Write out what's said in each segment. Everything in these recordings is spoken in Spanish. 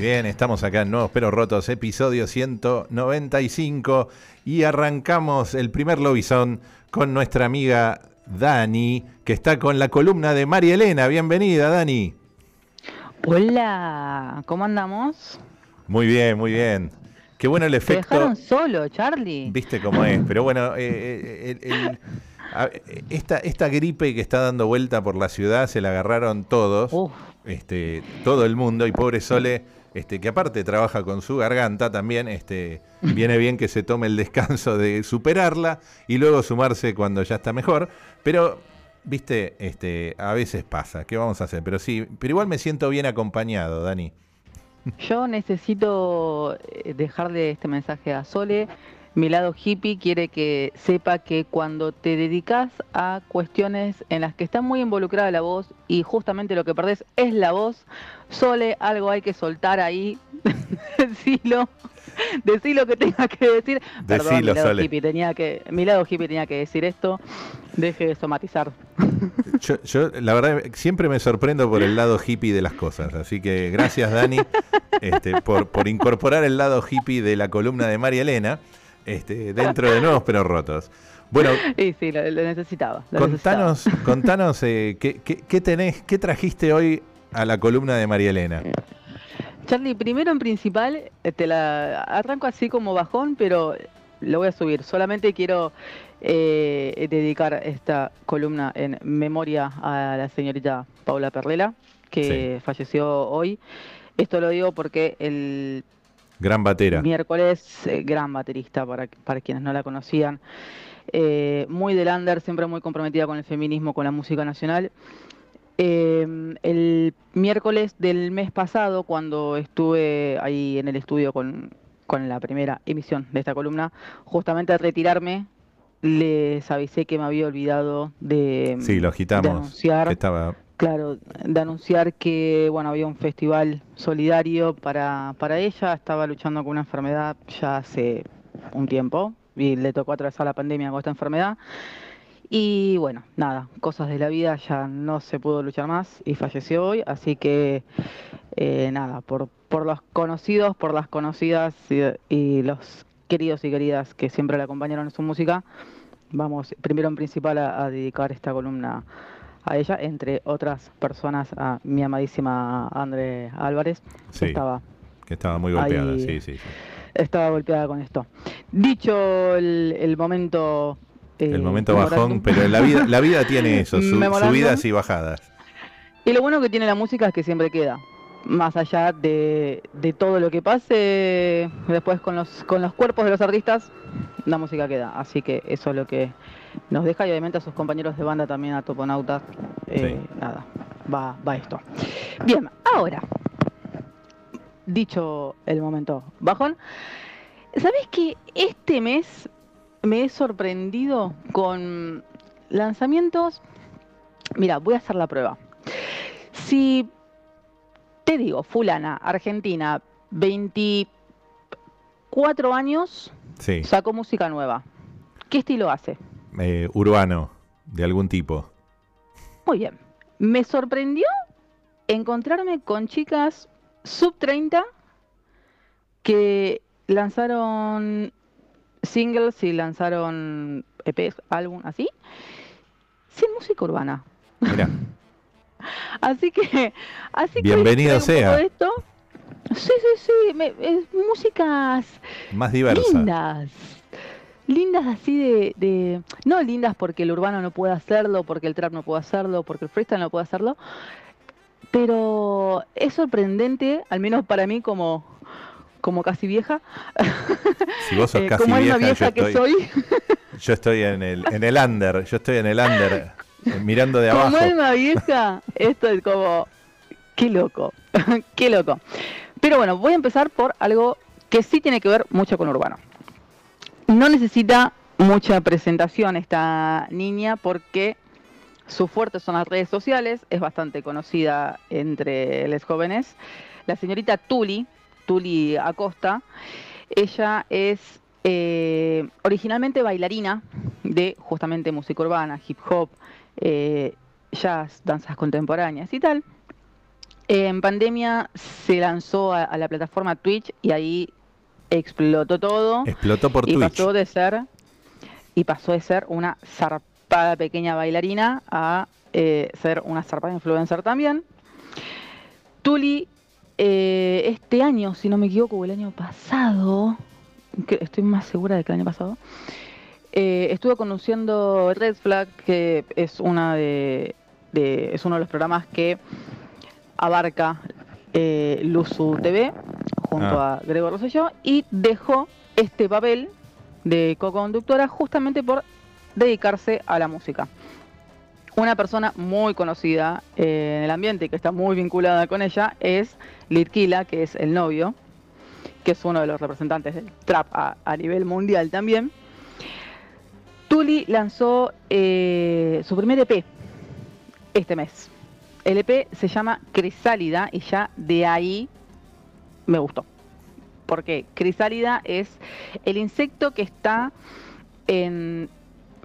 Bien, estamos acá en Nuevos Pero Rotos, episodio 195 y arrancamos el primer lobizón con nuestra amiga Dani, que está con la columna de María Elena. Bienvenida, Dani. Hola, ¿cómo andamos? Muy bien, muy bien. Qué bueno el Te efecto. dejaron solo, Charlie. Viste cómo es, pero bueno, eh, eh, el- el- a- esta, esta gripe que está dando vuelta por la ciudad se la agarraron todos, Uf, este, todo el mundo, y pobre Sole, este, que aparte trabaja con su garganta también, este, viene bien que se tome el descanso de superarla y luego sumarse cuando ya está mejor, pero viste, este, a veces pasa, ¿qué vamos a hacer? Pero sí, pero igual me siento bien acompañado, Dani. yo necesito eh, dejarle este mensaje a Sole. Mi lado hippie quiere que sepa que cuando te dedicas a cuestiones en las que está muy involucrada la voz y justamente lo que perdés es la voz, Sole, algo hay que soltar ahí. Decilo. Decí lo que tenga que decir. Perdón, mi Decilo, lado Sole. hippie tenía que, mi lado hippie tenía que decir esto. Deje de somatizar. Yo, yo, la verdad, siempre me sorprendo por el lado hippie de las cosas. Así que gracias, Dani, este, por, por incorporar el lado hippie de la columna de María Elena este, dentro de Nuevos Pero Rotos. Bueno, Y sí, lo, lo necesitaba. lo contanos, contanos eh, ¿qué, qué, qué tenés, qué trajiste hoy a la columna de María Elena. Charlie, primero en principal, eh, te la arranco así como bajón, pero lo voy a subir. Solamente quiero eh, dedicar esta columna en memoria a la señorita Paula Perlela, que falleció hoy. Esto lo digo porque el Gran batera. miércoles, eh, gran baterista para, para quienes no la conocían. Eh, muy del under, siempre muy comprometida con el feminismo, con la música nacional. Eh, el miércoles del mes pasado, cuando estuve ahí en el estudio con, con la primera emisión de esta columna, justamente al retirarme, les avisé que me había olvidado de, Sí, lo de agitamos. anunciar que estaba, Claro, de anunciar que bueno había un festival solidario para, para ella, estaba luchando con una enfermedad ya hace un tiempo y le tocó atravesar la pandemia con esta enfermedad. Y bueno, nada, cosas de la vida, ya no se pudo luchar más y falleció hoy, así que eh, nada, por, por los conocidos, por las conocidas y, los queridos y queridas que siempre la acompañaron en su música, vamos primero en principal a, a dedicar esta columna a ella, entre otras personas, a mi amadísima André Álvarez, que estaba, que estaba muy golpeada. Ahí- Sí, sí, sí. estaba golpeada con esto. Dicho el, el momento... eh, El momento bajón, pero la vida, la vida tiene eso, su- subidas y bajadas. Y lo bueno que tiene la música es que siempre queda. Más allá de, de todo lo que pase después con los, con los cuerpos de los artistas, la música queda. Así que eso es lo que nos deja y obviamente a sus compañeros de banda también, a Toponautas. eh, Sí. Nada, va, va esto. Bien, ahora, dicho el momento bajón, ¿sabes que este mes me he sorprendido con lanzamientos? Mira, voy a hacer la prueba. Si te digo, fulana, argentina, 24 años, Sí, sacó música nueva. ¿Qué estilo hace? eh, urbano, de algún tipo. Muy bien. Me sorprendió encontrarme con chicas sub 30 que lanzaron singles y lanzaron EPs, álbum, así, sin música urbana. Mira, Así que, así que traigo un sea. esto. Sí, sí, sí, me- es músicas más diversa. lindas. Lindas así de, de- No lindas porque el urbano no puede hacerlo, porque el trap no puede hacerlo, porque el freestyle no puede hacerlo. Pero es sorprendente, al menos para mí como, como casi vieja, Si vos sos eh, casi como vieja, vieja yo que estoy, soy, yo estoy en el, en el under, yo estoy en el under, eh, mirando de abajo. como alma vieja, esto es como... Qué loco, qué loco. Pero bueno, voy a empezar por algo que sí tiene que ver mucho con urbano. No necesita mucha presentación esta niña porque su fuerte son las redes sociales, es bastante conocida entre los jóvenes. La señorita Tuli, Tuli Acosta, ella es eh, originalmente bailarina de justamente música urbana, hip hop, eh, jazz, danzas contemporáneas y tal. En pandemia se lanzó a, la plataforma Twitch y ahí explotó todo. Explotó por y Twitch. Pasó de ser, y pasó de ser una zarpada pequeña bailarina a eh, ser una zarpada influencer también. Tuli, eh, este año, si no me equivoco, el año pasado, estoy más segura de que el año pasado, eh, estuve conduciendo Red Flag, que es una de, es uno de los programas que abarca eh, Luzu TV junto Ah. a Gregor Rosselló y dejó este papel de co-conductora justamente por dedicarse a la música. Una persona muy conocida eh, en el ambiente y que está muy vinculada con ella es Litkila, que es el novio, que es uno de los representantes del trap a, a nivel mundial también. Tuli lanzó eh, su primer EP este mes. El EP se llama Crisálida y ya de ahí me gustó. Porque Crisálida es el insecto que está en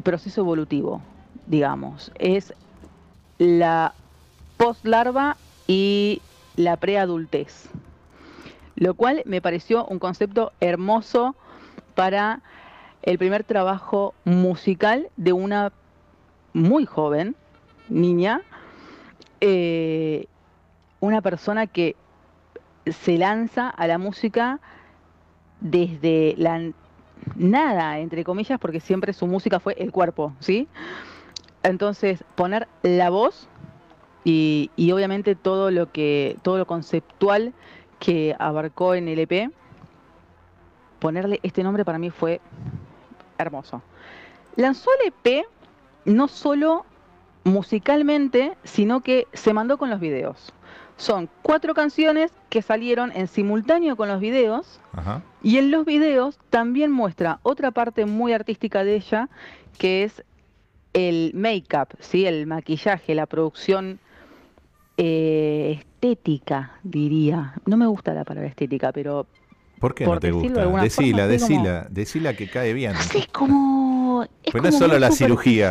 proceso evolutivo, digamos. Es la postlarva y la preadultez. Lo cual me pareció un concepto hermoso para el primer trabajo musical de una muy joven niña, eh, una persona que se lanza a la música desde la nada, entre comillas, porque siempre su música fue el cuerpo, ¿sí? Entonces, poner la voz y, y obviamente todo lo que, todo lo conceptual que abarcó en el EP, ponerle este nombre para mí fue hermoso. Lanzó el EP no solo musicalmente, sino que se mandó con los videos. Son cuatro canciones que salieron en simultáneo con los videos Ajá. y en los videos también muestra otra parte muy artística de ella, que es el make-up, ¿sí? el maquillaje, la producción eh, estética, diría. No me gusta la palabra estética, pero ¿Por qué Por no te de gusta? Decila, como- decila, decila que cae bien. no sé, es como... Es Pues no es solo la cirugía.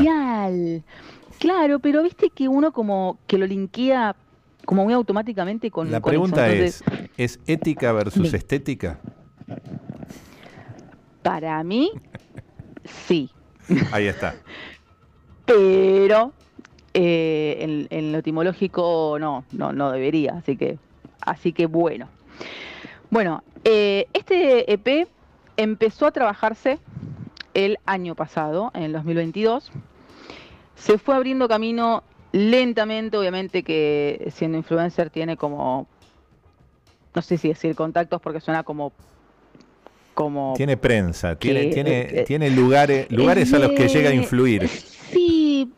Claro, pero viste que uno como que lo linkea como muy automáticamente con La con pregunta eso. Entonces, es, ¿es ética versus Sí. estética? Para mí, sí. Ahí está. pero eh, en, en lo etimológico no, no, no debería, así que, así que bueno. Bueno, eh, este EP empezó a trabajarse el año pasado, en el 2022. Se fue abriendo camino lentamente, obviamente que siendo influencer tiene como, no sé si decir contactos porque suena como, como Tiene prensa, tiene, que- tiene, que- tiene lugares, lugares a los que llega a influir. Sí,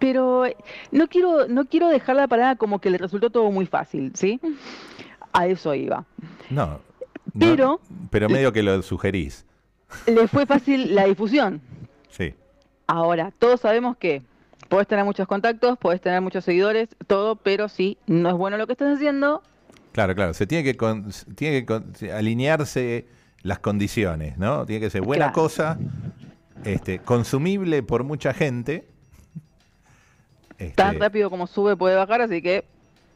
pero no quiero, no quiero dejar la palabra como que le resultó todo muy fácil, ¿sí? A eso iba. No. no, Pero- pero medio que lo sugerís. Le fue fácil la difusión. Sí. Ahora, todos sabemos que podés tener muchos contactos, podés tener muchos seguidores, todo, pero si no es bueno lo que estás haciendo, Claro, claro. Se tiene que, con- tiene que con- alinearse las condiciones, ¿no? Tiene que ser buena Claro. cosa, este, consumible por mucha gente. Este, tan rápido como sube puede bajar, así que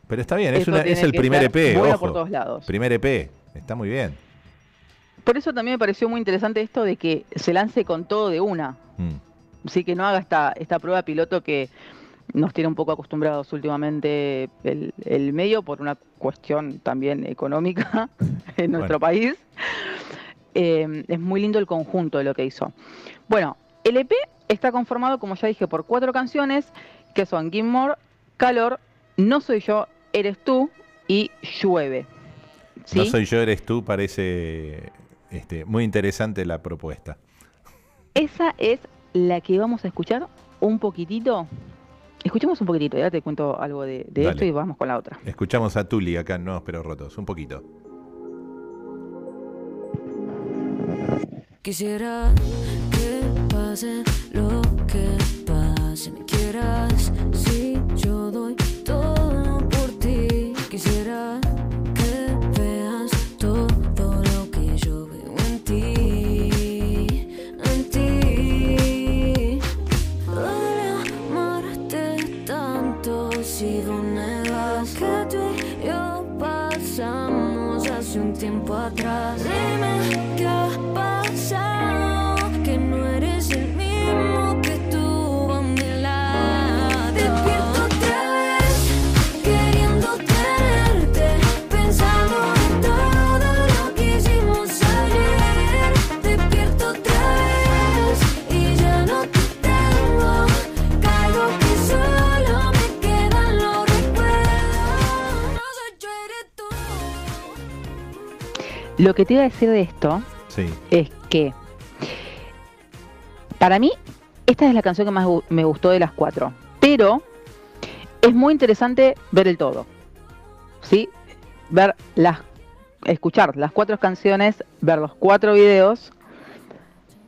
pero está bien, es, una- es tiene el primer EP, bueno ojo. por todos lados. Primer EP, está muy bien. Por eso también me pareció muy interesante esto de que se lance con todo de una. Mm. Así que no haga esta, esta prueba piloto que nos tiene un poco acostumbrados últimamente el, el medio por una cuestión también económica en nuestro Bueno. país. Eh, es muy lindo el conjunto de lo que hizo. Bueno, el EP está conformado, como ya dije, por cuatro canciones que son Gilmore, Calor, No Soy Yo, Eres Tú y Llueve. ¿Sí? No soy yo, eres tú, parece este, muy interesante la propuesta. Esa es la que vamos a escuchar un poquitito. Escuchemos un poquitito, ya te cuento algo de, esto y vamos con la otra. Escuchamos a Tuli acá en Nuevos Pero Rotos, un poquito. Quisiera que pase lo que pase. Me quieras si yo doy. Quisiera que veas todo lo que yo veo en ti. En ti. Duele amarte tanto si lo negas. Que tú y yo pasamos hace un tiempo atrás. Dime qué Lo que te iba a decir de esto Sí. es que para mí esta es la canción que más me gustó de las cuatro, pero es muy interesante ver el todo, ¿sí? Ver las, escuchar las cuatro canciones, ver los cuatro videos,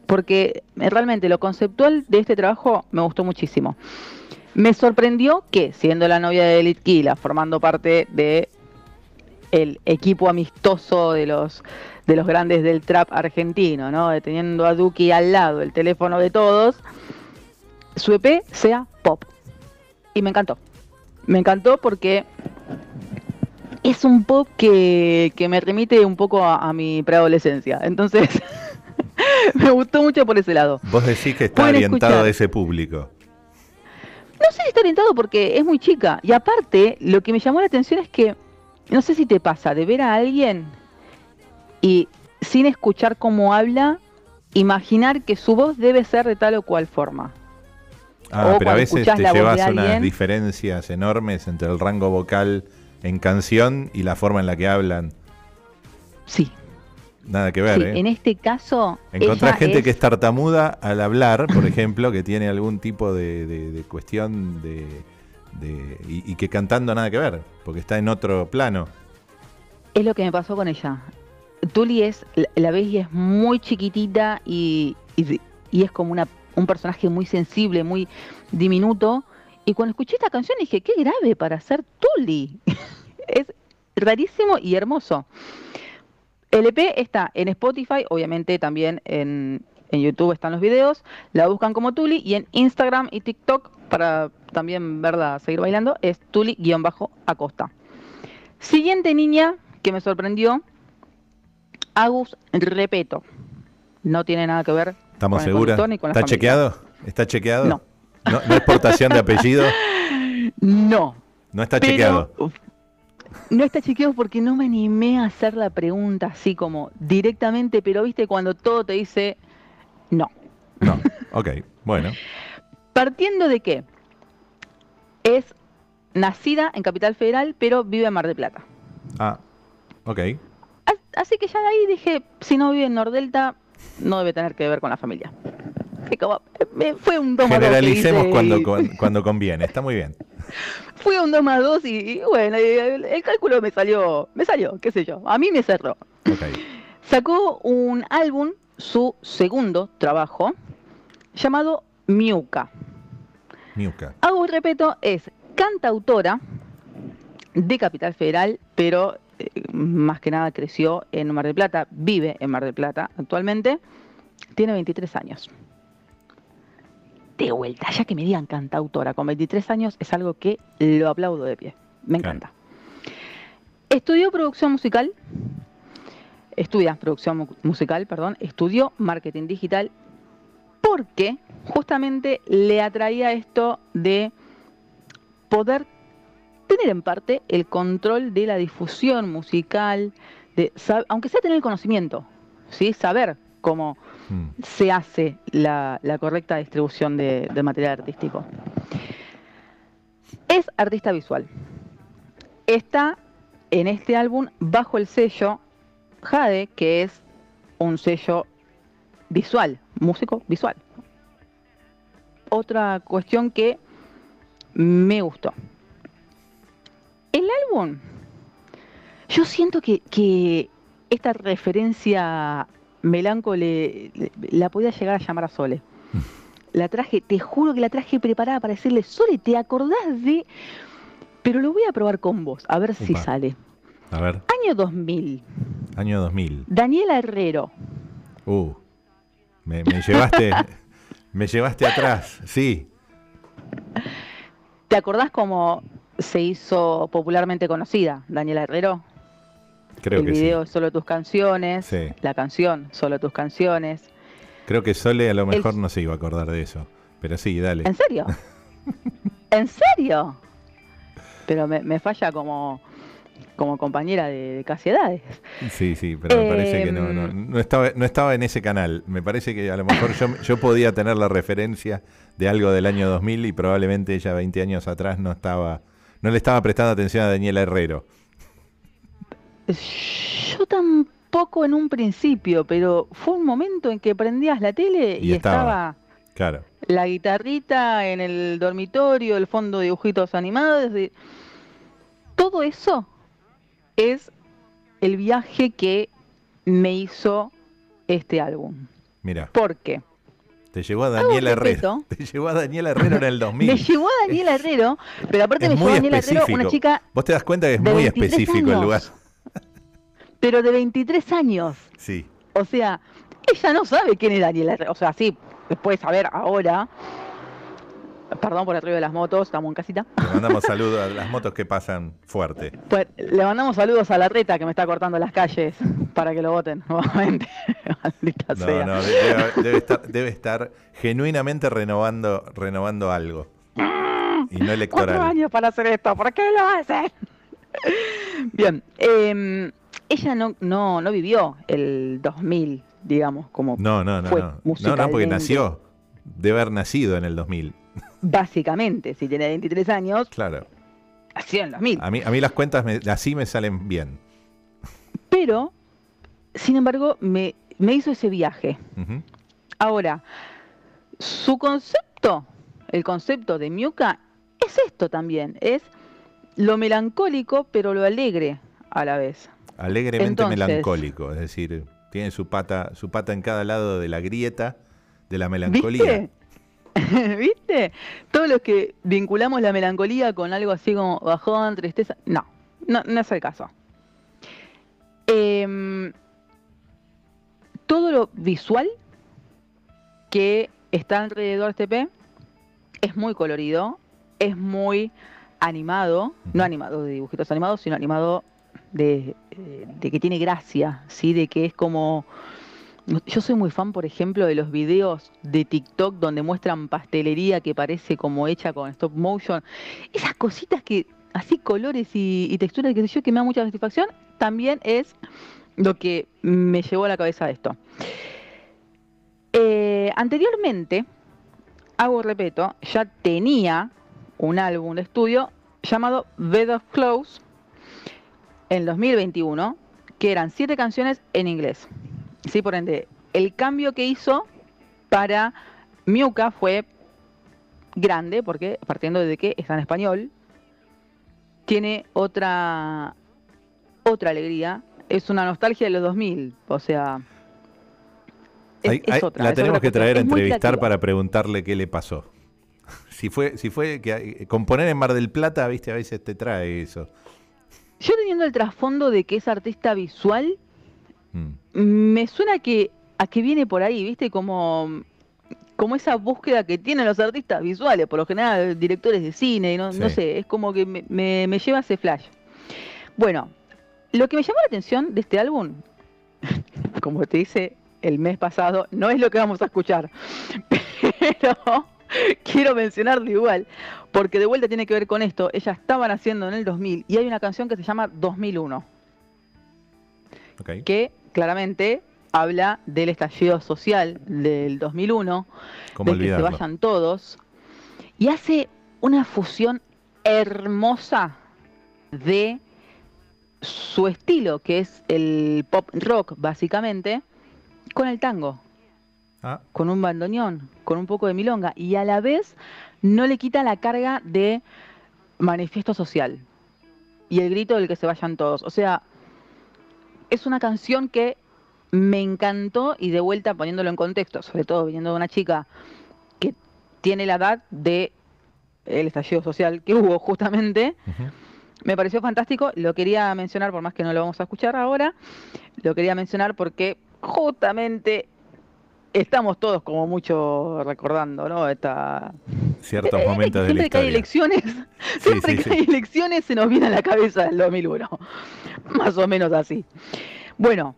porque realmente lo conceptual de este trabajo me gustó muchísimo. Me sorprendió que, siendo la novia de Elite Kila, formando parte de el equipo amistoso de los de los grandes del trap argentino, ¿no? Teniendo a Duki al lado, el teléfono de todos, su EP sea pop. Y me encantó. Me encantó porque es un pop que, que me remite un poco a, a mi preadolescencia. Entonces, me gustó mucho por ese lado. Vos decís que está Pueden orientado escuchar. a ese público. No sé si está orientado porque es muy chica. Y aparte, lo que me llamó la atención es que, no sé si te pasa, de ver a alguien y sin escuchar cómo habla, imaginar que su voz debe ser de tal o cual forma. Ah, O pero a veces te llevas unas diferencias enormes entre el rango vocal en canción y la forma en la que hablan. Sí, Nada que ver, sí. ¿eh? En este caso, Encontrás gente es- que es tartamuda al hablar, por ejemplo, que tiene algún tipo de, de- de cuestión de, y, que cantando nada que ver, porque está en otro plano. Es lo que me pasó con ella. Tuli es, la- ves es muy chiquitita y, y- y es como una, un personaje muy sensible, muy diminuto. Y cuando escuché esta canción dije, qué grave para ser Tuli. es rarísimo y hermoso. El EP está en Spotify, obviamente también en, en YouTube están los videos. La buscan como Tuli y en Instagram y TikTok para también verla seguir bailando es Tuli-Acosta. Siguiente niña que me sorprendió, Agus Repeto. No tiene nada que ver ¿Estamos la ¿Está familia. chequeado? ¿Está chequeado? No. ¿No, no es portación de apellido? No, No está pero chequeado. uf, no está chequeado porque no me animé a hacer la pregunta así como directamente, pero viste cuando todo te dice no. No. Ok, bueno. Partiendo de que es nacida en Capital Federal, pero vive en Mar del Plata. Ah, ok. As- Así que ya de ahí dije, si no vive en Nordelta, no debe tener que ver con la familia. Fue como- me- Fue un 2 más 2 que Generalicemos cuando, y- cuando conviene. Está muy bien. Fue un 2 más 2 y, y bueno, el, el cálculo me salió, me salió, qué sé yo, a mí me cerró. Ok. Sacó un álbum, su segundo trabajo, llamado Miuca. Miuca. Hago repeto, es cantautora de Capital Federal, pero eh, más que nada creció en Mar del Plata, vive en Mar del Plata actualmente, tiene 23 años. De vuelta, ya que me digan cantautora con 23 años es algo que lo aplaudo de pie, me Claro. encanta. Estudió producción musical, estudia producción mu- musical, perdón, estudió marketing digital porque justamente le atraía esto de poder tener en parte el control de la difusión musical, de aunque sea tener el conocimiento, ¿sí? saber cómo Mm. se hace la, la correcta distribución de, de material artístico. Es artista visual. Está en este álbum bajo el sello Jade, que es un sello visual, músico visual. Otra cuestión que me gustó. El álbum, yo siento que, que esta referencia Melanco le, le- la podía llegar a llamar a Sole. La traje, te juro que la traje preparada para decirle, Sole, ¿te acordás de...? Pero lo voy a probar con vos, a ver si sale. A ver, Año 2000, año 2000. Daniela Herrero. Uh, me, me llevaste, me llevaste atrás. Sí, ¿Te acordás cómo se hizo popularmente conocida Daniela Herrero? creo el que video sí. Solo tus canciones, Sí. la canción Solo tus canciones. Creo que Sole a lo El- mejor no se iba a acordar de eso. Pero sí, dale. ¿En serio? ¿En serio? Pero me, me falla como, como compañera de, de casi edades. Sí, sí, pero me parece que no, no, Em. no estaba, no estaba en ese canal. Me parece que a lo mejor yo, yo podía tener la referencia de algo del año 2000 y probablemente ella 20 años atrás no estaba, no le estaba prestando atención a Daniela Herrero. Yo tampoco en un principio, pero fue un momento en que prendías la tele y, Y estaba. estaba Claro. la guitarrita en el dormitorio, el fondo de dibujitos animados. de- Todo eso es el viaje que me hizo este álbum. Mira, ¿Por qué? te llevó a Daniela Herrero. Te llevó a Daniela Herrero en el 2000. Me llevó a Daniela Herrero, pero aparte es me llevó a Herrero, específico. una chica, Vos te das cuenta que es muy 23 específico el lugar. pero de 23 años. Sí. O sea, ella no sabe quién es Daniela Herrero. O sea, sí, puede saber ahora. Perdón por el ruido de las motos, estamos en casita. Le mandamos saludos a las motos que pasan fuerte. Pues le mandamos saludos a la reta que me está cortando las calles para que lo voten nuevamente. Maldita No, sea. no, debe, debe estar, debe estar genuinamente renovando, renovando algo. Y no Cuatro electoral. años para hacer esto, ¿por qué lo hacen? Bien, eh, ella no, no, no vivió el 2000, digamos, como No, no, no, fue no. No, no, porque nació. Debe haber nacido en el 2000. Básicamente, si tiene 23 años, Claro. en el 2000. A mí, a mí las cuentas me- así me salen bien. Pero, sin embargo, me, me hizo ese viaje. Ahora, su concepto, el concepto de Miuca, es esto también, es lo melancólico, pero lo alegre a la vez. Alegremente Entonces- melancólico. Es decir, tiene su pata, su pata en cada lado de la grieta de la melancolía. ¿Viste? ¿Viste? Todos los que vinculamos la melancolía con algo así como bajón, tristeza. No, no, no es el caso. Em, todo lo visual que está alrededor de este P es muy colorido, es muy animado, no animado de dibujitos animados, sino animado de, eh, de que tiene gracia, ¿sí? De que es como... Yo soy muy fan, por ejemplo, de los videos de TikTok donde muestran pastelería que parece como hecha con stop motion. Esas cositas que, así colores y, y texturas que yo, que me da mucha satisfacción, también es lo que me llevó a la cabeza esto. Eh, anteriormente, hago repeto, ya tenía un álbum de estudio llamado Bed of Clothes en 2021, que eran siete canciones en inglés. Sí, por ende, el cambio que hizo para Miuca fue grande, porque partiendo de que está en español, tiene otra otra alegría, es una nostalgia de los 2000, o sea, es, Hay- es hay- otra, la es tenemos otra que traer a entrevistar para preguntarle qué le pasó. Si fue, si fue que eh, componer en Mar del Plata, viste, a veces te trae eso. Yo teniendo el trasfondo de que es artista visual, Mm. me suena que a que viene por ahí, ¿viste? Como, como esa búsqueda que tienen los artistas visuales, por lo general directores de cine, no, sé, es como que me, me- me lleva ese flash. Bueno, lo que me llamó la atención de este álbum, como te dice el mes pasado, no es lo que vamos a escuchar, pero quiero mencionarlo igual, porque de vuelta tiene que ver con esto, ellas estaban haciendo en el 2000 y hay una canción que se llama 2001 Ok. que claramente habla del estallido social del 2001, ¿Cómo de que se vayan todos, y hace una fusión hermosa de su estilo, que es el pop rock básicamente, con el tango, Ah, con un bandoneón, con un poco de milonga, y a la vez no le quita la carga de manifiesto social y el grito del que se vayan todos. O sea, es una canción que me encantó y de vuelta poniéndolo en contexto, sobre todo viniendo de una chica que tiene la edad de el estallido social que hubo justamente, me pareció fantástico, lo quería mencionar, por más que no lo vamos a escuchar ahora, lo quería mencionar porque justamente estamos todos como mucho recordando, ¿no? Esta, Ciertos eh, momentos de la siempre que hay elecciones, siempre sí, que sí. hay elecciones se nos viene a la cabeza el 2001, más o menos así. Bueno,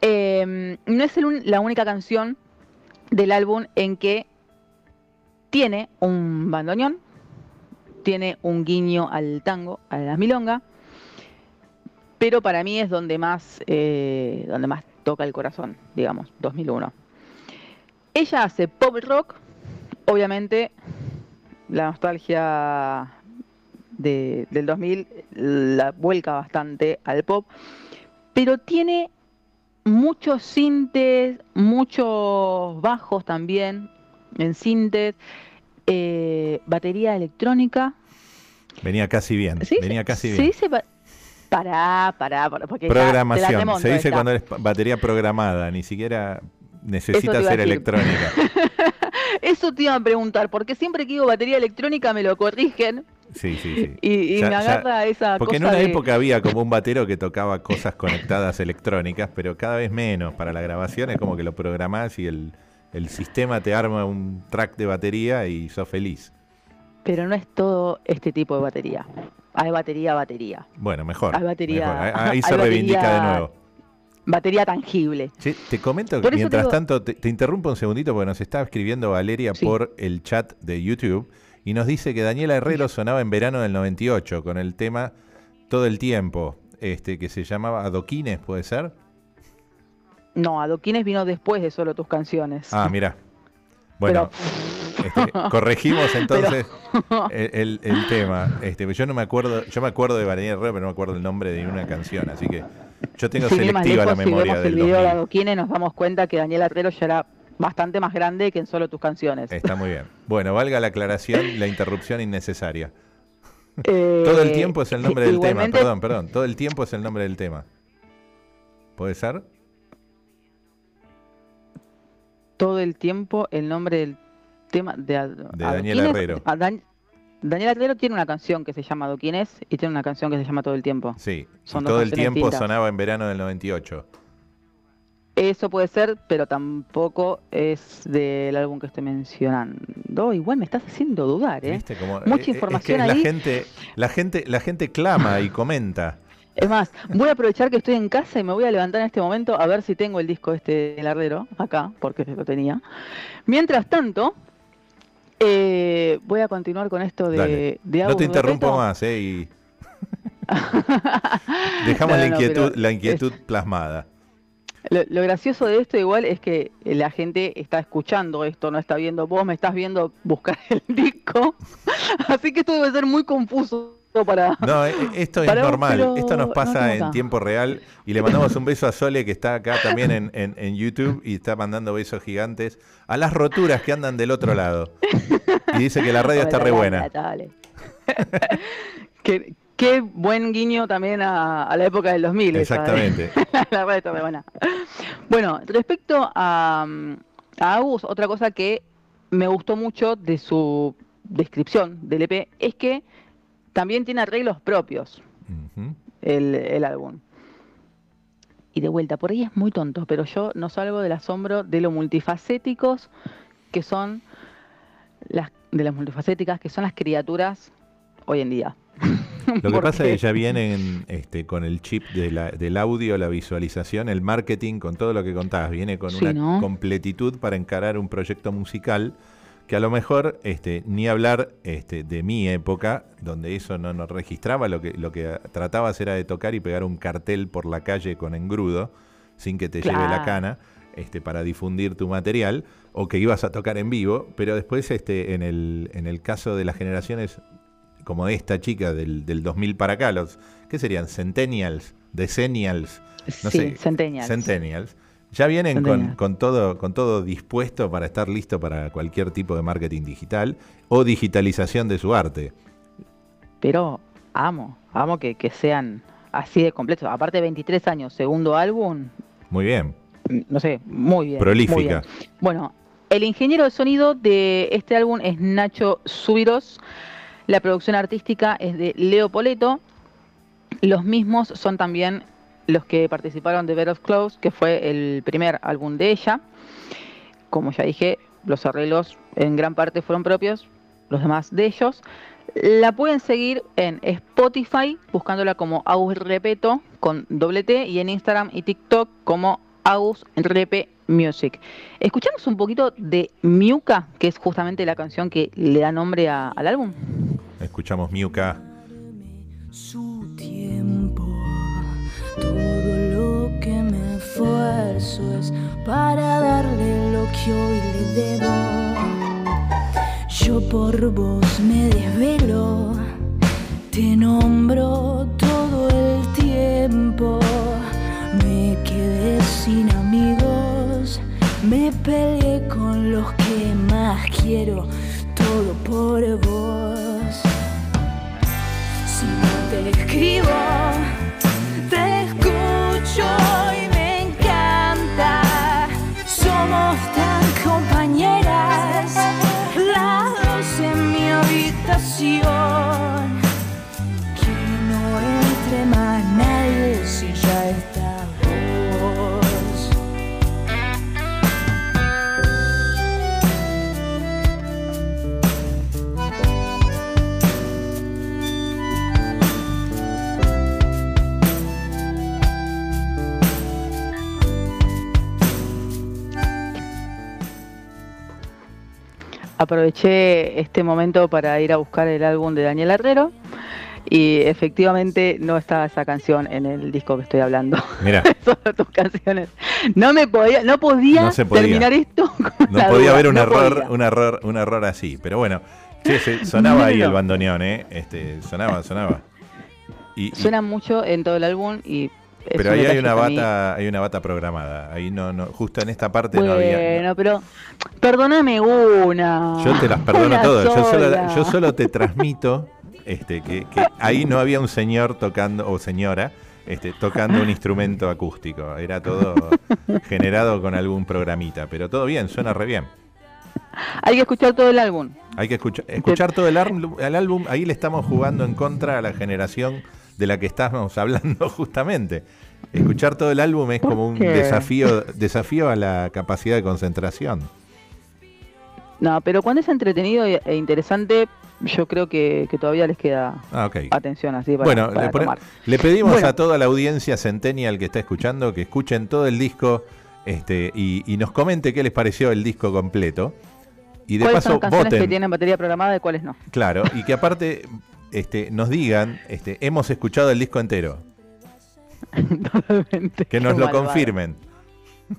eh, no es el la única canción del álbum en que tiene un bandoneón, tiene un guiño al tango, a la milonga, pero para mí es donde más, eh, donde más toca el corazón, digamos, 2001. Ella hace pop rock, obviamente la nostalgia de- del 2000 la vuelca bastante al pop, pero tiene muchos sintes, muchos bajos también en sintes, eh, batería electrónica. Venía casi bien. ¿Sí? Venía casi Se bien. dice ba- Pará, pará, pará, porque ya te la Programación. remonto Se dice esta. cuando es batería programada, ni siquiera necesita ser electrónica. Eso te iba a preguntar, porque siempre que digo batería electrónica me lo corrigen Sí, sí, sí. y, y Ya- me ya- agarra esa Porque en cosa una de- época había como un batero que tocaba cosas conectadas electrónicas, pero cada vez menos. Para la grabación es como que lo programás y el, el sistema te arma un track de batería y sos feliz. Pero no es todo este tipo de batería. Hay batería, batería. Bueno, mejor. Hay batería- mejor. Ahí- Ahí hay se reivindica de batería- nuevo. Batería tangible. Te comento que mientras digo- tanto, te, te interrumpo un segundito porque nos está escribiendo Valeria Sí. por el chat de YouTube y nos dice que Daniela Herrero sonaba en verano del 98 con el tema Todo el tiempo, este que se llamaba Adoquines, ¿puede ser? No, Adoquines vino después de solo tus canciones. Ah, mira. Bueno, este, corregimos entonces el, el- el tema. Este, yo no me acuerdo, yo me acuerdo de Valeria Herrero, pero no me acuerdo el nombre de ninguna canción, así que yo tengo Sin selectiva la lejos, si memoria vemos del el video de 2000. Adoquines nos damos cuenta que Daniel Herrero ya era bastante más grande que en solo tus canciones. Está muy bien. Bueno, valga la aclaración, la interrupción innecesaria. Eh, Todo el tiempo es el nombre del tema, perdón, perdón. Todo el tiempo es el nombre del tema. ¿Puede ser? Todo el tiempo el nombre del tema de, De Daniel Herrero. a Dan- Daniel Herrero tiene una canción que se llama Adoquines y tiene una canción que se llama Todo el tiempo. Sí. Son y todo el tiempo sonaba en verano del 98. Eso puede ser, pero tampoco es del álbum que estoy mencionando. Igual me estás haciendo dudar, ¿eh? ¿Viste? Como, Mucha eh, eh, información es que ahí. La gente, la gente, la gente clama y comenta. Es más, voy a aprovechar que estoy en casa y me voy a levantar en este momento a ver si tengo el disco este del Ardero acá, porque lo tenía. Mientras tanto, eh, voy a continuar con esto de, de No te interrumpo más, ¿eh? Y dejamos No, la es- inquietud plasmada. Lo, lo gracioso de esto igual es que la gente está escuchando esto, no está viendo, vos me estás viendo buscar el disco, así que esto debe ser muy confuso para... No, eh, eh, esto es Para normal. Esto nos no pasa en tiempo real. Y le mandamos un beso a Sole, que está acá también en, en- en YouTube y está mandando besos gigantes a las roturas que andan del otro lado. Y dice que la radio está re buena. qué, qué buen guiño también a, a la época del 2000. esa, ¿eh? Exactamente. la radio está re buena. Bueno, respecto a, a Agus, otra cosa que me gustó mucho de su descripción del EP es que también tiene arreglos propios el, el álbum. Y de vuelta, por ahí es muy tonto, pero yo no salgo del asombro de lo multifacéticos que son las de las multifacéticas que son las criaturas hoy en día. Lo que pasa es que ya vienen este, con el chip de la- del audio, la visualización, el marketing, con todo lo que contabas. Viene con Sí, una ¿no? completitud para encarar un proyecto musical que a lo mejor, este, ni hablar este, de mi época, donde eso no nos registraba, lo que, lo que tratabas era de tocar y pegar un cartel por la calle con engrudo, sin que te lleve la cana, este, para difundir tu material, o que ibas a tocar en vivo, pero después este, en, el, en el caso de las generaciones como esta chica del, del 2000 para acá, los, ¿qué serían? Centennials, Decennials, no sí, sé, Centennials. Centennials. Ya vienen con, todo, con todo dispuesto para estar listo para cualquier tipo de marketing digital o digitalización de su arte. Pero amo, amo que, que sean así de completos. Aparte 23 años, segundo álbum, Muy bien. no sé, muy bien. muy Prolífica. bien. Bueno, el ingeniero de sonido de este álbum es Nacho Subiros. La producción artística es de Leo Poleto. Los mismos son también los que participaron de Better of Close, que fue el primer álbum de ella. Como ya dije, los arreglos en gran parte fueron propios, los demás de ellos. La pueden seguir en Spotify buscándola como Agus Repeto con doble T y en Instagram y TikTok como Agus Repe Music. Escuchamos un poquito de Miuca, que es justamente la canción que le da nombre a- al álbum. Escuchamos Miuca. su tiempo. Todo lo que me esfuerzo es para darle lo que hoy le debo. Yo por vos me desvelo, te nombro todo el tiempo. Me quedé sin amigos, me peleé con los que más quiero, todo por vos. Si no te escribo, Aproveché este momento para ir a buscar el álbum de Daniel Herrero y efectivamente no estaba esa canción en el disco que estoy hablando. Mira, Solo tus canciones. No me podía, no podía, No se podía. terminar esto. con no la podía duda, haber un no error, podía. un error, un error así. Pero bueno, se- sonaba No, ahí el bandoneón, ¿eh? Este, sonaba, sonaba. Y, y- Suena mucho en todo el álbum y pero ahí hay una bata, hay una bata programada. Ahí no, no, justo en esta parte no había. Bueno, pero perdóname una. Yo te las perdono Una todas. Yo solo, sola. yo solo te transmito este, que, que ahí no había un señor tocando, o señora, este, tocando un instrumento acústico. Era todo generado con algún programita. Pero todo bien, suena re bien. Hay que escuchar todo el álbum. Hay que escuchar, escuchar todo el álbum. Ahí le estamos jugando en contra a la generación de la que estamos hablando justamente. Escuchar todo el álbum es ¿Por como un qué? desafío, desafío a la capacidad de concentración. No, pero cuando es entretenido e e interesante, yo creo que, que todavía les queda Ah, atención así para, bueno, para le, tomar. le pedimos Bueno. a toda la audiencia centennial que está escuchando que escuchen todo el disco este, y, y nos comente qué les pareció el disco completo. Y de ¿Cuáles son paso canciones voten, que tienen batería programada y cuáles no? claro, y que aparte este, nos digan, este, hemos escuchado el disco entero, Totalmente. que nos Qué lo malvado. confirmen.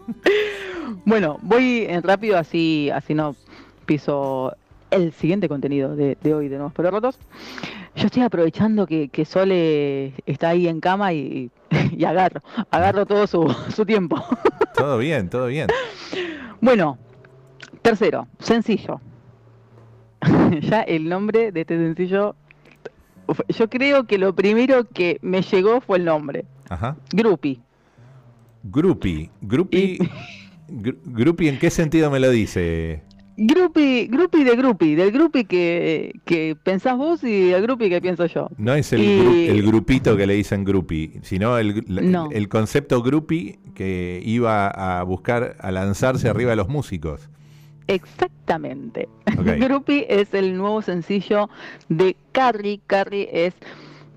Bueno, voy en rápido, así, así no piso el siguiente contenido de, de hoy de Nuevos Pero Rotos. Yo estoy aprovechando que, que Sole está ahí en cama y, y agarro, agarro todo su, su tiempo. Todo bien, todo bien. Bueno, tercero, sencillo. ya el nombre de este sencillo, yo creo que lo primero que me llegó fue el nombre, Ajá. Groupie. Groupie, groupie, gr- groupie, ¿en qué sentido me lo dice? Groupie, groupie de groupie, del groupie que, que pensás vos y el groupie que pienso yo. No es el, Y- gru- el grupito que le dicen groupie, sino el, la- No. el concepto groupie que iba a buscar, a lanzarse arriba de los músicos. Exactamente. Ok. Groupie es el nuevo sencillo de Carrie. Carrie es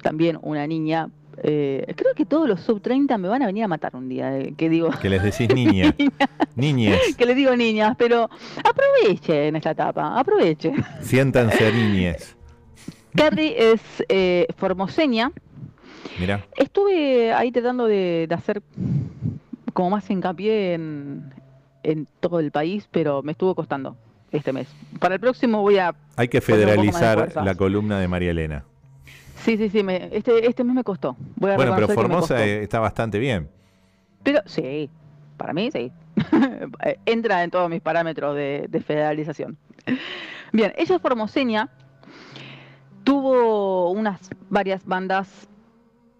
también una niña. eh, creo que todos los sub 30 me van a venir a matar un día. eh, que digo, Que les decís niña, niñes, que les digo niñas, pero aprovechen esta etapa, aprovechen. siéntanse niñes. Carrie es eh, formoseña. Mira, Estuve ahí tratando de, de hacer como más hincapié en, en todo el país, pero me estuvo costando este mes. Para el próximo voy a... hay que federalizar la columna de María Elena. Sí, sí, sí, me- este, este mes me costó. Voy a Bueno, pero Formosa eh, está bastante bien. Pero sí, para mí sí. Entra en todos mis parámetros de, de federalización. Bien, ella es formoseña. Tuvo unas varias bandas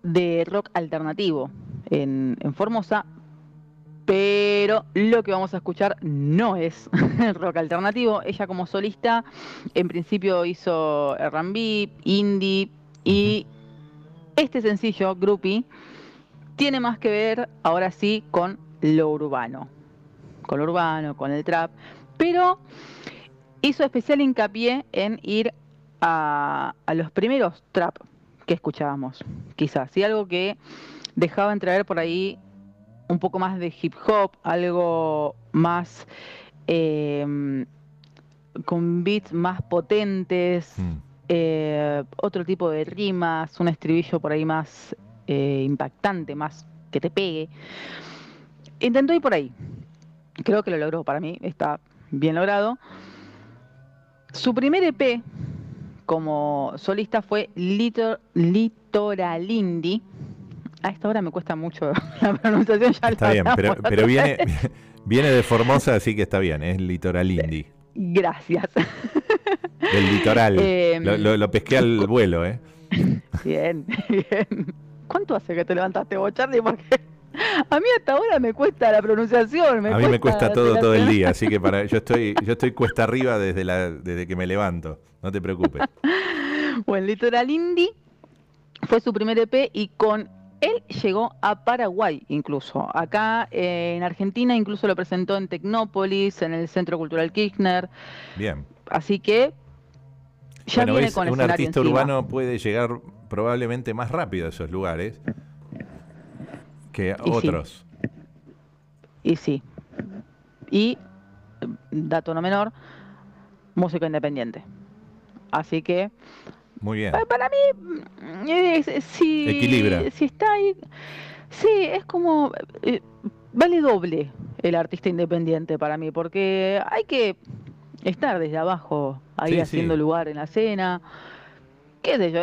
de rock alternativo en, en Formosa. Pero lo que vamos a escuchar no es rock alternativo. Ella como solista en principio hizo R&B, indie y este sencillo, Groupie, tiene más que ver ahora sí con lo urbano. Con lo urbano, con el trap. Pero hizo especial hincapié en ir a, a los primeros trap que escuchábamos, quizás. Y algo que dejaba entrever por ahí un poco más de hip hop, algo más eh, con beats más potentes, Mm. eh, otro tipo de rimas, un estribillo por ahí más eh, impactante, más que te pegue. Intentó ir por ahí. Creo que lo logró, para mí está bien logrado. Su primer EP como solista fue Litor, Litoralindi. A esta hora me cuesta mucho la pronunciación, ya Está bien, pero, viene, viene de Formosa, así que está bien, es litoral indie. Gracias. Del litoral. Eh, lo, lo- lo pesqué al vuelo, ¿eh? Bien, bien. ¿Cuánto hace que te levantaste vos, Charlie? Porque a mí hasta ahora me cuesta la pronunciación. a mí me cuesta todo todo el día, así que para yo estoy yo estoy cuesta arriba desde la desde que me levanto. No te preocupes. Bueno, Litoral Indie fue su primer EP y con él llegó a Paraguay incluso. Acá eh, en Argentina incluso lo presentó en Tecnópolis, en el Centro Cultural Kirchner. Bien. Así que ya bueno, viene ves, con un escenario artista encima. urbano puede llegar probablemente más rápido a esos lugares que Y sí. otros. Y sí. Y, dato no menor, músico independiente. Así que Muy bien. Pa- Para mí, mm, si, Equilibra. si está ahí, sí, es como, eh, vale doble el artista independiente para mí, porque hay que estar desde abajo, ahí Sí, sí. haciendo lugar en la escena, qué sé yo,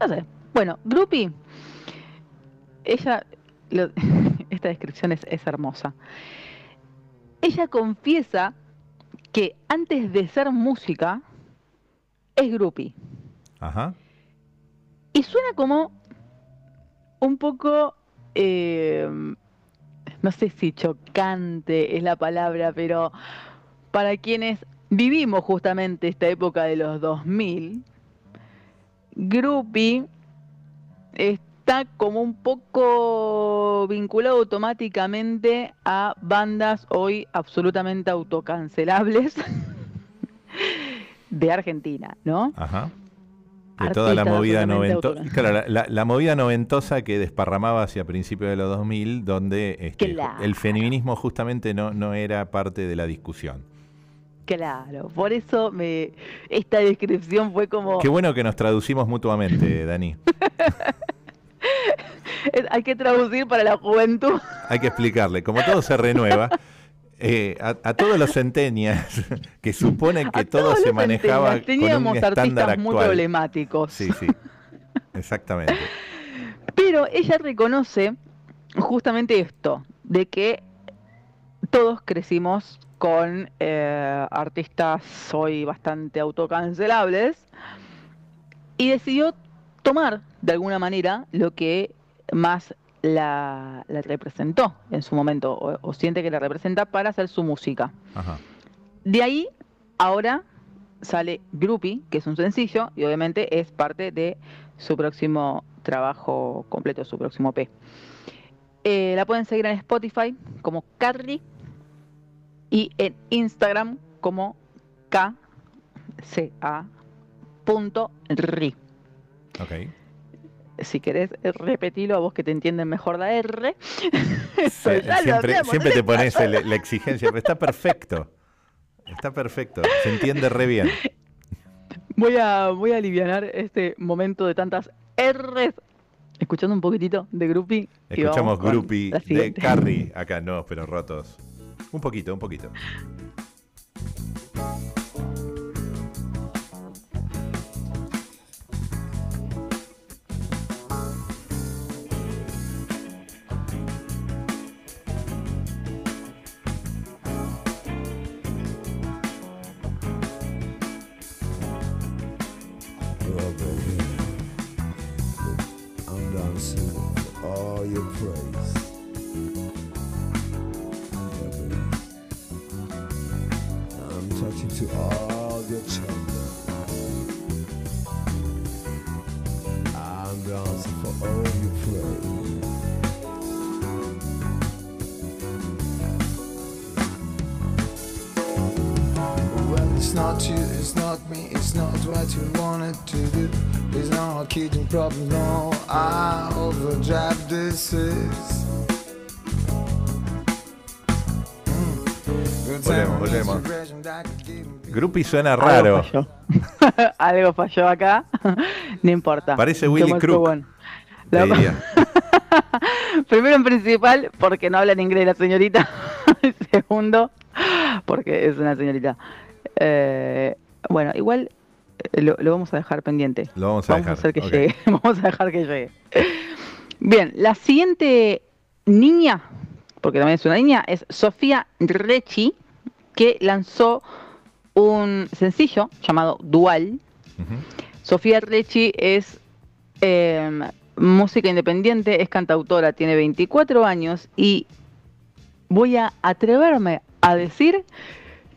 no sé. Bueno, Grupi, ella, lo- esta descripción es, es hermosa. Ella confiesa que antes de ser música, es Grupi. Ajá. Y suena como un poco, eh, no sé si chocante es la palabra, pero para quienes vivimos justamente esta época de los 2000, Groupie está como un poco vinculado automáticamente a bandas hoy absolutamente autocancelables de Argentina, ¿no? Ajá. De toda la movida noventosa. Claro, la, la- la movida noventosa que desparramaba hacia principios de los 2000, donde este, Claro. el feminismo justamente no, no era parte de la discusión. Claro, por eso me esta descripción fue como Qué bueno que nos traducimos mutuamente, Dani. hay que traducir para la juventud. Hay que explicarle. Como todo se renueva, eh, a, a todos los centenias que suponen que A todo todos se manejaba con un teníamos estándar artistas muy actual. problemáticos. Sí, sí. Exactamente. Pero ella reconoce justamente esto, de que todos crecimos con eh, artistas hoy bastante autocancelables y decidió tomar de alguna manera lo que más la, la representó en su momento o, o siente que la representa para hacer su música. Ajá. De ahí, ahora sale Groupie, que es un sencillo, y obviamente es parte de su próximo trabajo completo, su próximo P. Eh, la pueden seguir en Spotify como Carly y en Instagram como kca.ri. Ok. Si querés eh, repetirlo a vos que te entienden mejor la R. Siempre, te pones el- la exigencia, pero está perfecto. Está perfecto. Se entiende re bien. Voy a, voy a aliviar este momento de tantas R's. Escuchando un poquitito de Groupie. Escuchamos Groupie de. Carrie. Acá no, pero rotos. Un poquito, un poquito. Grupi suena raro. Algo falló. Algo falló acá. no importa. Parece Willy Crook, La-. Primero en principal, porque no habla en inglés la señorita. Segundo, porque es una señorita. Eh, bueno, igual eh, lo, lo vamos a dejar pendiente. Lo vamos a dejar. hacer que llegue. Vamos a dejar que llegue. Bien, la siguiente niña, porque también es una niña, es Sofía Recci, que lanzó un sencillo llamado Dual. Sofía Recci es eh, música independiente, es cantautora, tiene 24 años y voy a atreverme a decir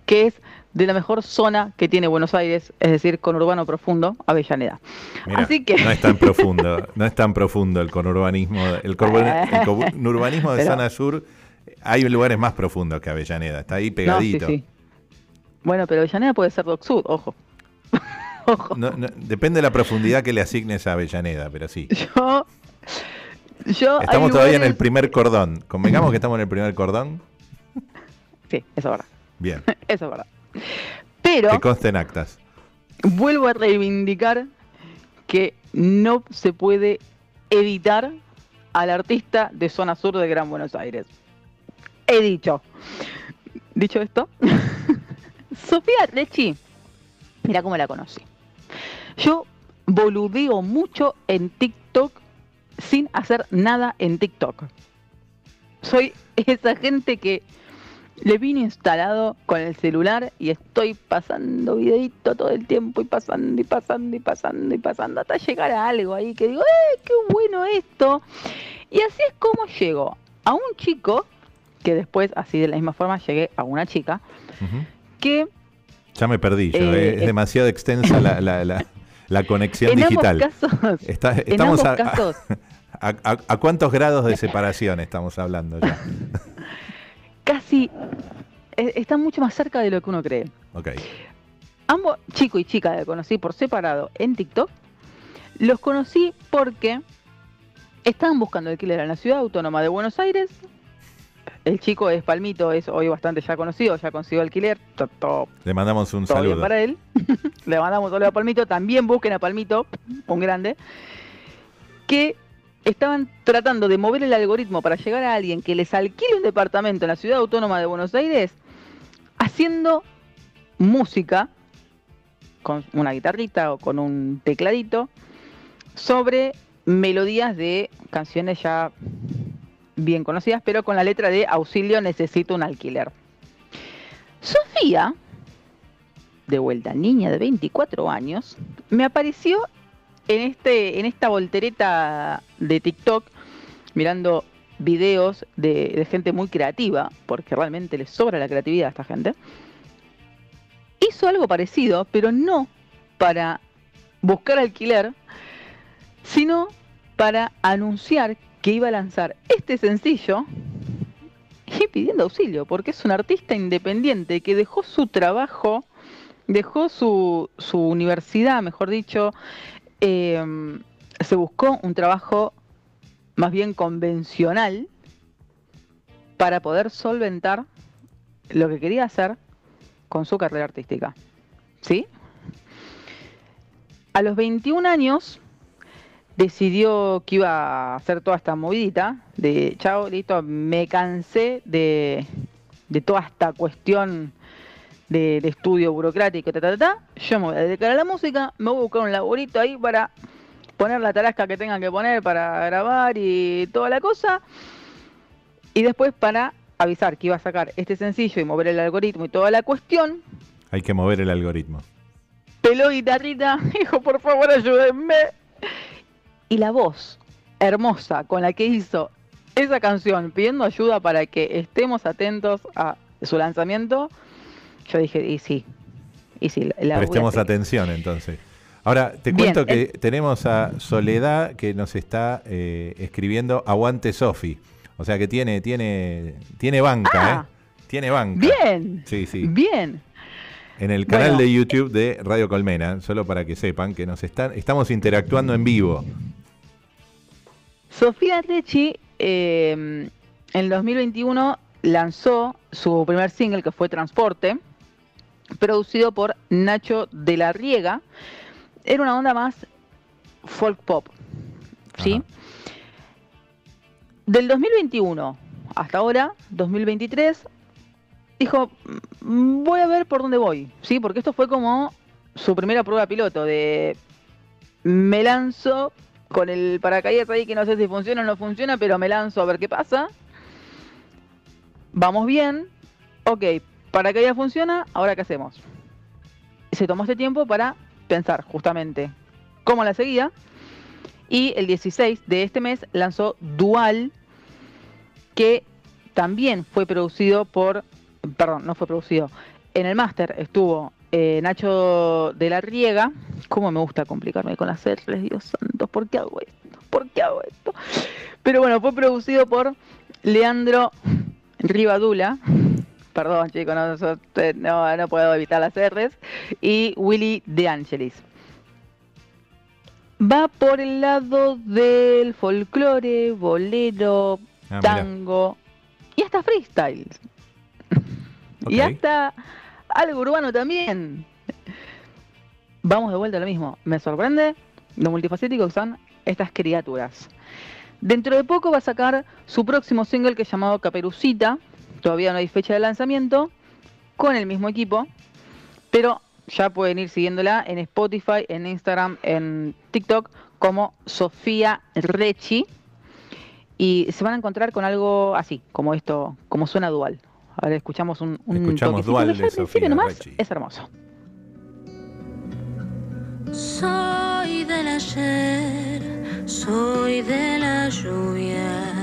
que es de la mejor zona que tiene Buenos Aires, es decir, con urbano profundo, Avellaneda. Así que no es tan profundo, no es tan profundo el conurbanismo, el, el conurbanismo de Pero- zona sur. Hay lugares más profundos que Avellaneda, está ahí No, sí, pegadito. sí. Bueno, pero Avellaneda puede ser Doc Sud, ojo. ojo. No, no, depende de la profundidad que le asignes a Avellaneda, pero sí. Yo, yo Estamos todavía en el primer cordón. Convengamos que estamos en el primer cordón. Sí, eso es verdad. Bien, Eso es verdad. Pero que conste en actas. vuelvo a reivindicar que no se puede evitar al artista de zona sur de Gran Buenos Aires. He dicho. Dicho esto, Sofía Lechi, mira cómo la conocí. Yo boludeo mucho en TikTok sin hacer nada en TikTok. Soy esa gente que le vine instalado con el celular y estoy pasando videito todo el tiempo y pasando y pasando y pasando y pasando hasta llegar a algo ahí que digo, ¡eh, qué bueno esto! Y así es como llego a un chico, que después, así de la misma forma, llegué a una chica. Que Ya me perdí yo, Eh, eh, es eh. demasiado extensa la, la- la- la conexión en digital. ambos casos, Está- en estamos ambos a, casos, a- a- a cuántos grados de separación estamos hablando ya? casi eh, están mucho más cerca de lo que uno cree. Ok. ambos, chico y chica que conocí por separado en TikTok, los conocí porque estaban buscando alquiler en la ciudad autónoma de Buenos Aires. El chico es Palmito, es hoy bastante ya conocido, ya consiguió alquiler, Le mandamos un todo bien saludo. para él. Le mandamos un saludo a Palmito. También busquen a Palmito, un grande, que estaban tratando de mover el algoritmo para llegar a alguien que les alquile un departamento en la ciudad autónoma de Buenos Aires, haciendo música con una guitarrita o con un tecladito sobre melodías de canciones ya bien conocidas, pero con la letra de auxilio necesito un alquiler. Sofía, de vuelta, niña de 24 años, me apareció en, este, en esta voltereta de TikTok mirando videos de, de gente muy creativa, porque realmente les sobra la creatividad a esta gente. Hizo algo parecido, pero no para buscar alquiler, sino para anunciar que iba a lanzar este sencillo y pidiendo auxilio, porque es un artista independiente que dejó su trabajo, dejó su, su universidad, mejor dicho, eh, se buscó un trabajo más bien convencional para poder solventar lo que quería hacer con su carrera artística. ¿Sí? A los 21 años decidió que iba a hacer toda esta movidita de chao, listo, me cansé de, de toda esta cuestión de, de estudio burocrático, ta, ta, ta, ta. yo me voy a dedicar a la música, me voy a buscar un laborito ahí para poner la tarasca que tengan que poner para grabar y toda la cosa. Y después para avisar que iba a sacar este sencillo y mover el algoritmo y toda la cuestión, Hay que mover el algoritmo. peló guitarrita, dijo, por favor, ayúdenme. Y la voz hermosa con la que hizo esa canción, pidiendo ayuda para que estemos atentos a su lanzamiento, yo dije, y sí, y sí, la- Prestemos atención entonces. Ahora, te Bien, cuento que eh. tenemos a Soledad que nos está eh, escribiendo Aguante Sofi. O sea que tiene, tiene, tiene banca, Ah. ¿eh? Tiene banca. Bien, Sí, sí. bien. En el canal Bueno. de YouTube de Radio Colmena, solo para que sepan que nos están, estamos interactuando en vivo. Sofía Rechi eh, en el 2021 lanzó su primer single que fue Transporte, producido por Nacho de la Riega. Era una onda más folk pop. ¿sí? Ajá. Del 2021 hasta ahora, 2023, dijo, "Mm, voy a ver por dónde voy, ¿sí? Porque esto fue como su primera prueba piloto de me lanzo con el paracaídas ahí que no sé si funciona o no funciona, pero me lanzo a ver qué pasa. Vamos bien. Ok, paracaídas funciona, ahora qué hacemos. Se tomó este tiempo para pensar justamente cómo la seguía. Y el 16 de este mes lanzó Dual, que también fue producido por, perdón, no fue producido, en el máster estuvo eh, Nacho de la Riega. ¿Cómo me gusta complicarme con las R's, Dios santo? ¿Por qué hago esto? ¿Por qué hago esto? Pero bueno, fue producido por Leandro Rivadula. Perdón, chicos, no, no, no puedo evitar las R's. Y Willy De Angelis. Va por el lado del folclore, bolero, Ah, mira. tango y hasta freestyle. Y Ok. hasta algo urbano también. Vamos de vuelta a lo mismo. Me sorprende lo multifacético que son estas criaturas. Dentro de poco va a sacar su próximo single que es llamado Caperucita. Todavía no hay fecha de lanzamiento. Con el mismo equipo. Pero ya pueden ir siguiéndola en Spotify, en Instagram, en TikTok como Sofía Rechi. Y se van a encontrar con algo así, como esto, como suena dual. Ahora escuchamos un, un Escuchamos Dual de Sofía nomás. Es hermoso. Soy del ayer, soy de la lluvia.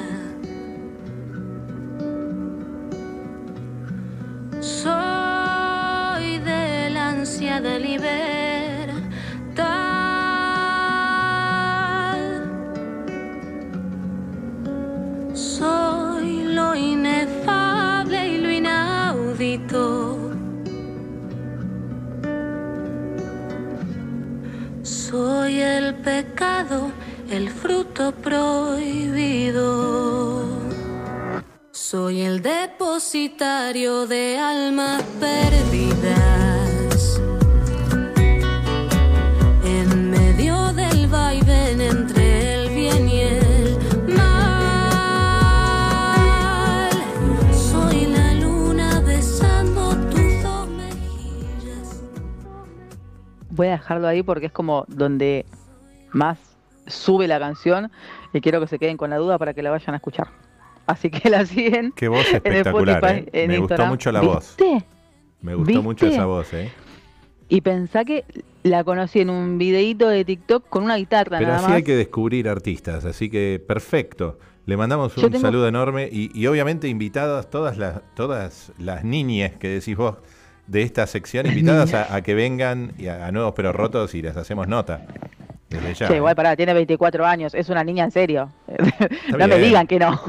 Soy del ansia de libertad. De almas perdidas. En medio del vaivén entre el bien y el mal. Soy la luna besando tus dos mejillas. Voy a dejarlo ahí porque es como donde más sube la canción y quiero que se queden con la duda para que la vayan a escuchar. Así que la siguen. Qué voz en espectacular, Spotify, ¿eh? en Me gustó mucho la voz. ¿Viste? Me gustó mucho esa voz, ¿eh? Y pensá que la conocí en un videíto de TikTok con una guitarra Pero nada así más. hay que descubrir artistas, así que perfecto. Le mandamos un tengo- saludo enorme y, y obviamente invitadas todas las, todas las niñas que decís vos de esta sección, invitadas a, a que vengan y a, a Nuevos Pero Rotos y les hacemos nota. Desde ya. Che, igual pará, tiene 24 años, es una niña en serio. no me digan que no.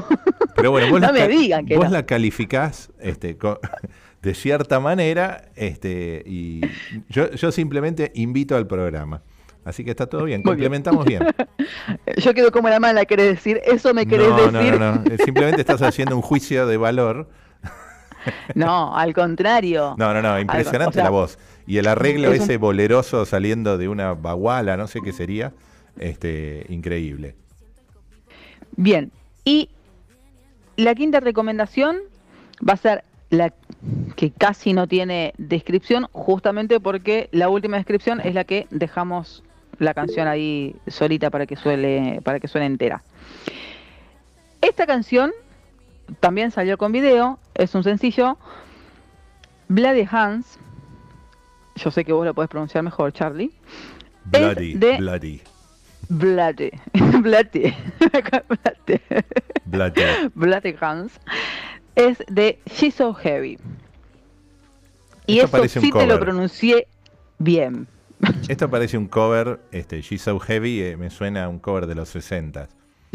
Pero bueno, vos, no la, me ca- digan que vos no. la calificás este, de cierta manera este, y yo, yo simplemente invito al programa. Así que está todo bien, Muy complementamos bien. Yo quedo como la mala, querés decir, eso me querés No, no, decir. no, no. Eh, Simplemente estás haciendo un juicio de valor. No, al contrario. No, no, no, impresionante o sea, la voz. Y el arreglo es ese boleroso saliendo de una baguala, no sé qué sería, este, increíble. Bien, y la quinta recomendación va a ser la que casi no tiene descripción, justamente porque la última descripción es la que dejamos la canción ahí solita para que suele, para que suene entera. Esta canción también salió con video, es un sencillo. Bloody Hands, yo sé que vos lo podés pronunciar mejor, Charlie. Bloody, de- bloody, Bloody, Bloody, Bloody. bloody. Bloody Hands es de She's So Heavy. Y Esto eso sí te lo pronuncié bien. Esto parece un cover, este, She's So Heavy, eh, me suena a un cover de los 60.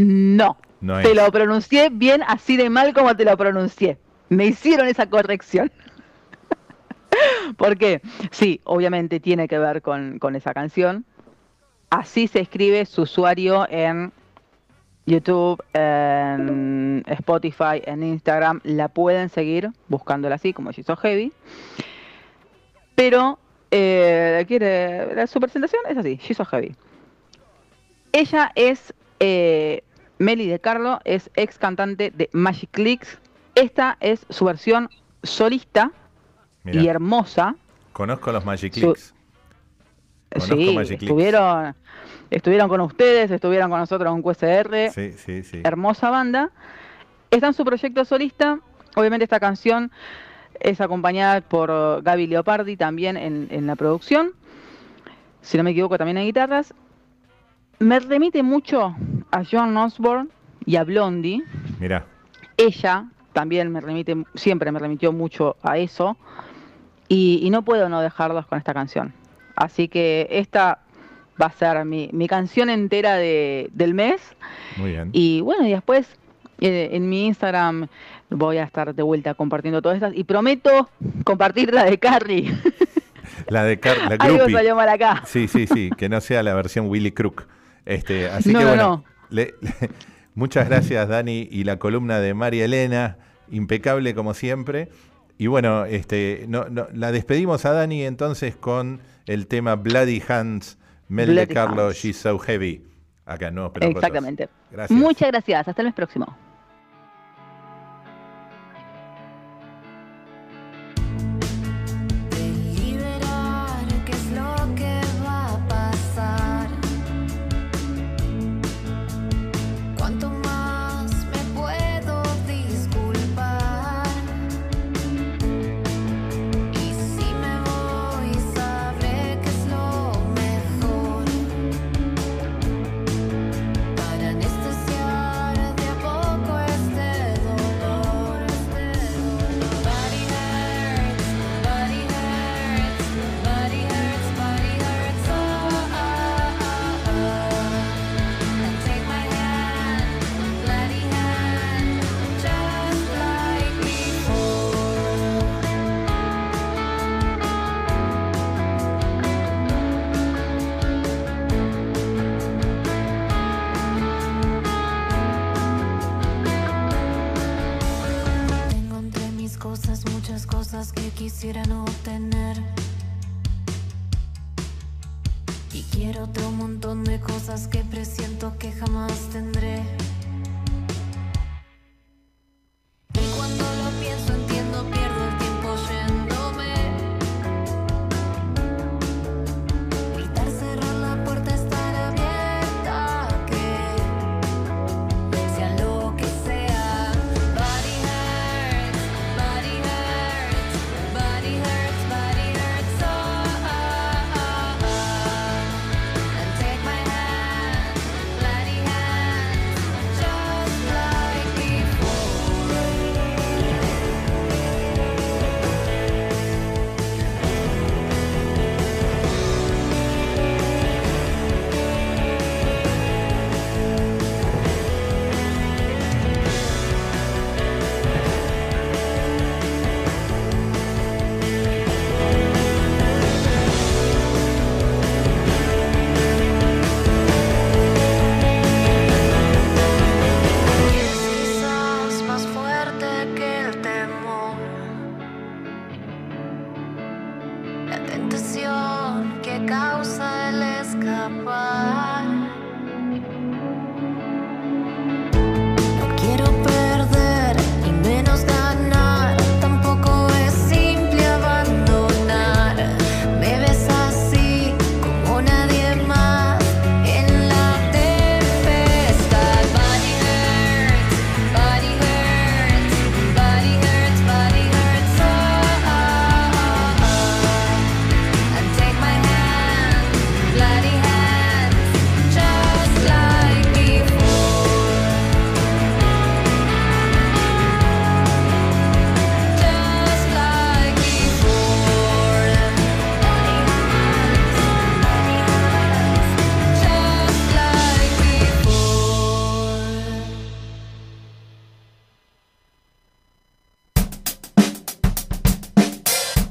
No, No te lo pronuncié bien así de mal como te lo pronuncié. Me hicieron esa corrección. Porque sí, obviamente tiene que ver con, con esa canción. Así se escribe su usuario en YouTube, en Spotify, en Instagram. La pueden seguir buscándola así, como She's So Heavy. Pero eh, quiere, su presentación es así, She's So Heavy. Ella es eh, Meli de Carlo, es ex cantante de Magic Clicks. Esta es su versión solista Mirá, y hermosa. conozco los Magic Clicks. Conozco sí, Magic Clicks. estuvieron, estuvieron con ustedes, estuvieron con nosotros en QSR. Sí, sí, sí. hermosa banda. Está en su proyecto solista. Obviamente esta canción es acompañada por Gaby Leopardi también en, en la producción. Si no me equivoco, también hay guitarras. Me remite mucho a John Osborne y a Blondie. Mirá, Ella también me remite, siempre me remitió mucho a eso. Y, y no puedo no dejarlos con esta canción. Así que esta va a ser mi, mi canción entera de- del mes. muy bien. Y bueno, y después eh, en mi Instagram voy a estar de vuelta compartiendo todas estas. Y prometo compartir la de Carrie. La de Car la Algo salió mal acá. Sí, sí, sí, que no sea la versión Willy Crook. Este, así No, que no, bueno, no. Le- le- muchas gracias Dani y la columna de María Elena, impecable como siempre. Y bueno, este, no, no, la despedimos a Dani entonces con el tema Bloody Hands, Mel de Bloody Carlo, Hands. She's So Heavy. Acá Nuevos Pelotas. Exactamente. Gracias. Muchas gracias. Hasta el mes próximo.